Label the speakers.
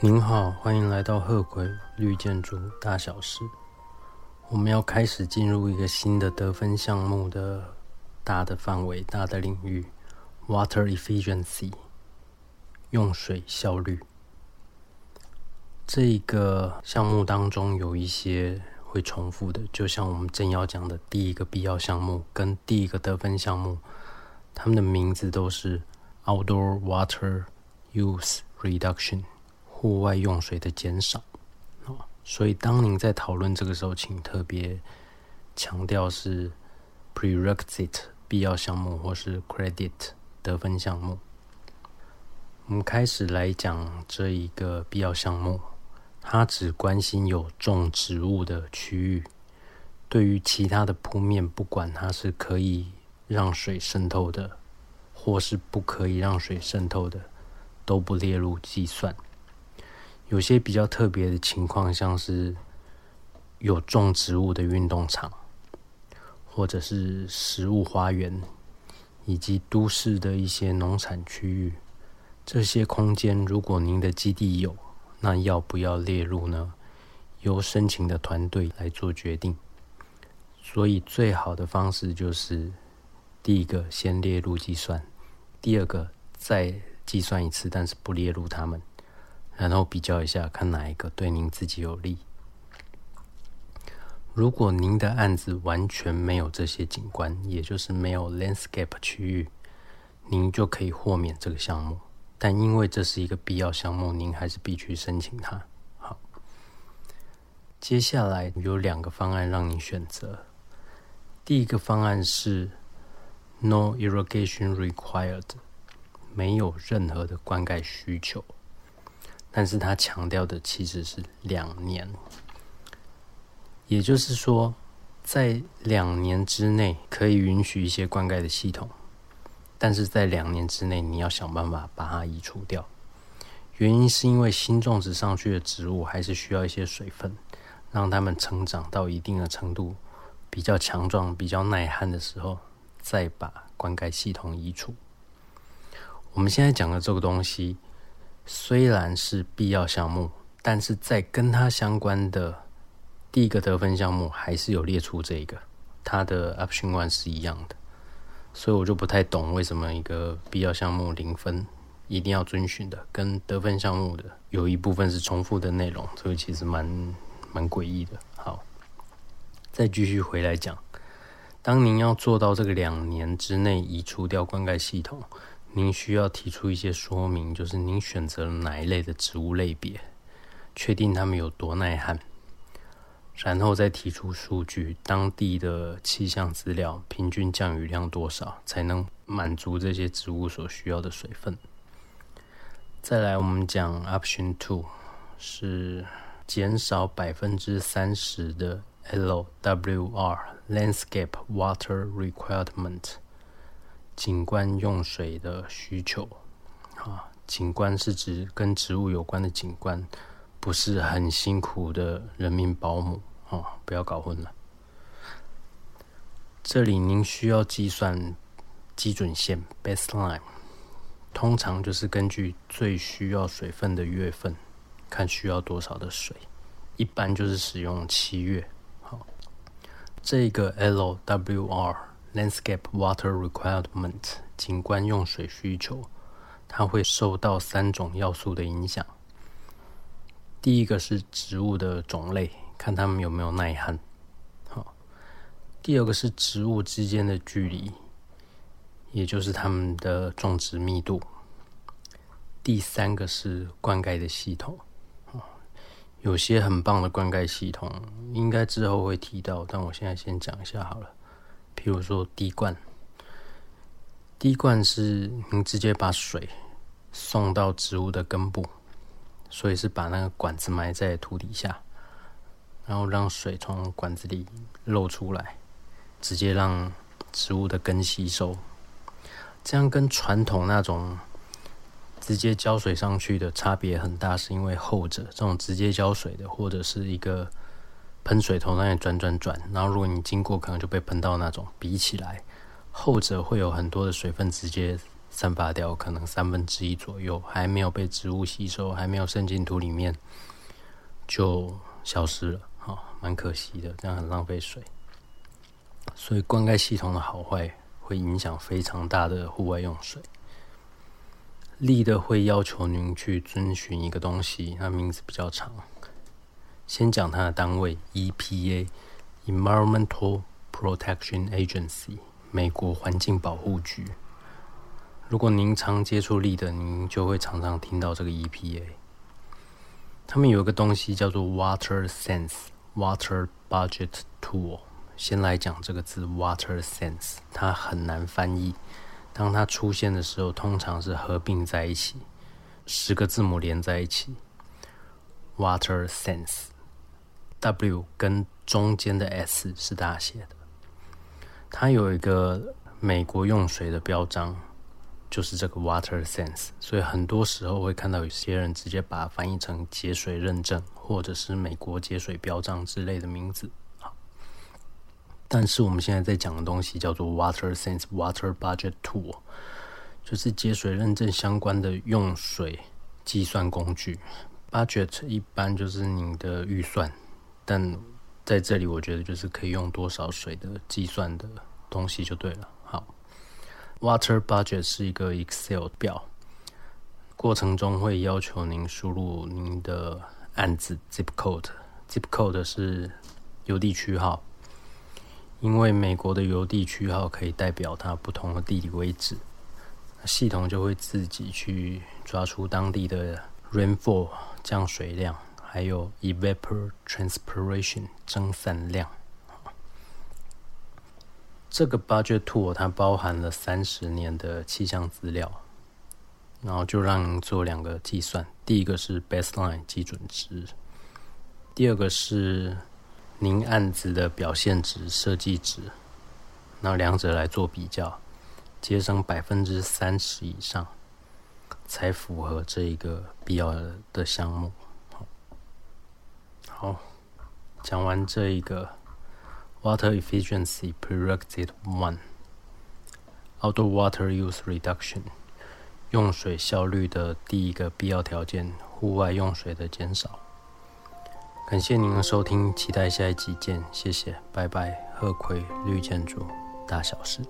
Speaker 1: 您好，欢迎来到鹤葵绿建筑大小事。我们要开始进入一个新的得分项目的大的范围、大的领域，water efficiency，用水效率。这个项目当中有一些会重复的，就像我们正要讲的第一个必要项目跟第一个得分项目，它们的名字都是 outdoor water use reduction。户外用水的减少，啊，所以当您在讨论这个时候，请特别强调是 prerequisite 必要项目或是 credit 得分项目。我们开始来讲这一个必要项目，它只关心有种植物的区域，对于其他的铺面，不管它是可以让水渗透的，或是不可以让水渗透的，都不列入计算。有些比较特别的情况，像是有种植物的运动场，或者是食物花园，以及都市的一些农产区域，这些空间，如果您的基地有，那要不要列入呢？由申请的团队来做决定。所以最好的方式就是，第一个先列入计算，第二个再计算一次，但是不列入他们。然后比较一下，看哪一个对您自己有利。如果您的案子完全没有这些景观，也就是没有 landscape 区域，您就可以豁免这个项目。但因为这是一个必要项目，您还是必须申请它。好，接下来有两个方案让您选择。第一个方案是 no irrigation required，没有任何的灌溉需求。但是他强调的其实是两年，也就是说，在两年之内可以允许一些灌溉的系统，但是在两年之内你要想办法把它移除掉。原因是因为新种植上去的植物还是需要一些水分，让它们成长到一定的程度，比较强壮、比较耐旱的时候，再把灌溉系统移除。我们现在讲的这个东西。虽然是必要项目，但是在跟它相关的第一个得分项目还是有列出这个，它的 option one 是一样的，所以我就不太懂为什么一个必要项目零分一定要遵循的，跟得分项目的有一部分是重复的内容，这个其实蛮蛮诡异的。好，再继续回来讲，当您要做到这个两年之内移除掉灌溉系统。您需要提出一些说明，就是您选择了哪一类的植物类别，确定它们有多耐旱，然后再提出数据，当地的气象资料，平均降雨量多少，才能满足这些植物所需要的水分。再来，我们讲 Option Two，是减少百分之三十的 LWR Landscape Water Requirement。景观用水的需求，啊，景观是指跟植物有关的景观，不是很辛苦的人民保姆，啊，不要搞混了。这里您需要计算基准线 （baseline），通常就是根据最需要水分的月份，看需要多少的水，一般就是使用七月。好，这个 LWR。Landscape water requirement 景观用水需求，它会受到三种要素的影响。第一个是植物的种类，看它们有没有耐旱。好，第二个是植物之间的距离，也就是它们的种植密度。第三个是灌溉的系统。有些很棒的灌溉系统，应该之后会提到，但我现在先讲一下好了。譬如说滴灌，滴灌是您直接把水送到植物的根部，所以是把那个管子埋在土底下，然后让水从管子里漏出来，直接让植物的根吸收。这样跟传统那种直接浇水上去的差别很大，是因为后者这种直接浇水的，或者是一个。喷水头那里转转转，然后如果你经过，可能就被喷到那种。比起来，后者会有很多的水分直接散发掉可能三分之一左右，还没有被植物吸收，还没有渗进土里面，就消失了，哈，蛮可惜的，这样很浪费水。所以灌溉系统的好坏会影响非常大的户外用水。力的会要求您去遵循一个东西，它名字比较长，先讲它的单位：EPA（Environmental Protection Agency），美国环境保护局。如果您常接触力的，您就会常常听到这个 EPA。他们有一个东西叫做 Water Sense（Water Budget Tool）。先来讲这个字 “Water Sense”，它很难翻译。当它出现的时候，通常是合并在一起，十个字母连在一起。Water Sense W 跟中间的 S 是大写的。它有一个美国用水的标章，就是这个 Water sense。所以很多时候会看到有些人直接把它翻译成节水认证，或者是美国节水标章之类的名字。但是我们现在在讲的东西叫做 Water Sense Water Budget Tool，就是节水认证相关的用水计算工具。Budget 一般就是你的预算，但在这里我觉得就是可以用多少水的计算的东西就对了。好，Water Budget 是一个 Excel 表，过程中会要求您输入您的案子 Zip Code，Zip Code 是邮递区号。因为美国的邮递区号可以代表它不同的地理位置，系统就会自己去抓出当地的 rainfall 降水量，还有 evapotranspiration 蒸散量。这个 budget tool 它包含了三十年的气象资料，然后就让你做两个计算，第一个是 baseline 基准值，第二个是。您案子的表现值、设计值，那两者来做比较，节省百分之三十以上，才符合这一个必要的项目。好，讲完这一个 Water Efficiency Prerequisite One，Outdoor Water Use Reduction，用水效率的第一个必要条件，户外用水的减少。感谢您的收听，期待下一集见，谢谢，拜拜。鹤葵绿建筑，大小事。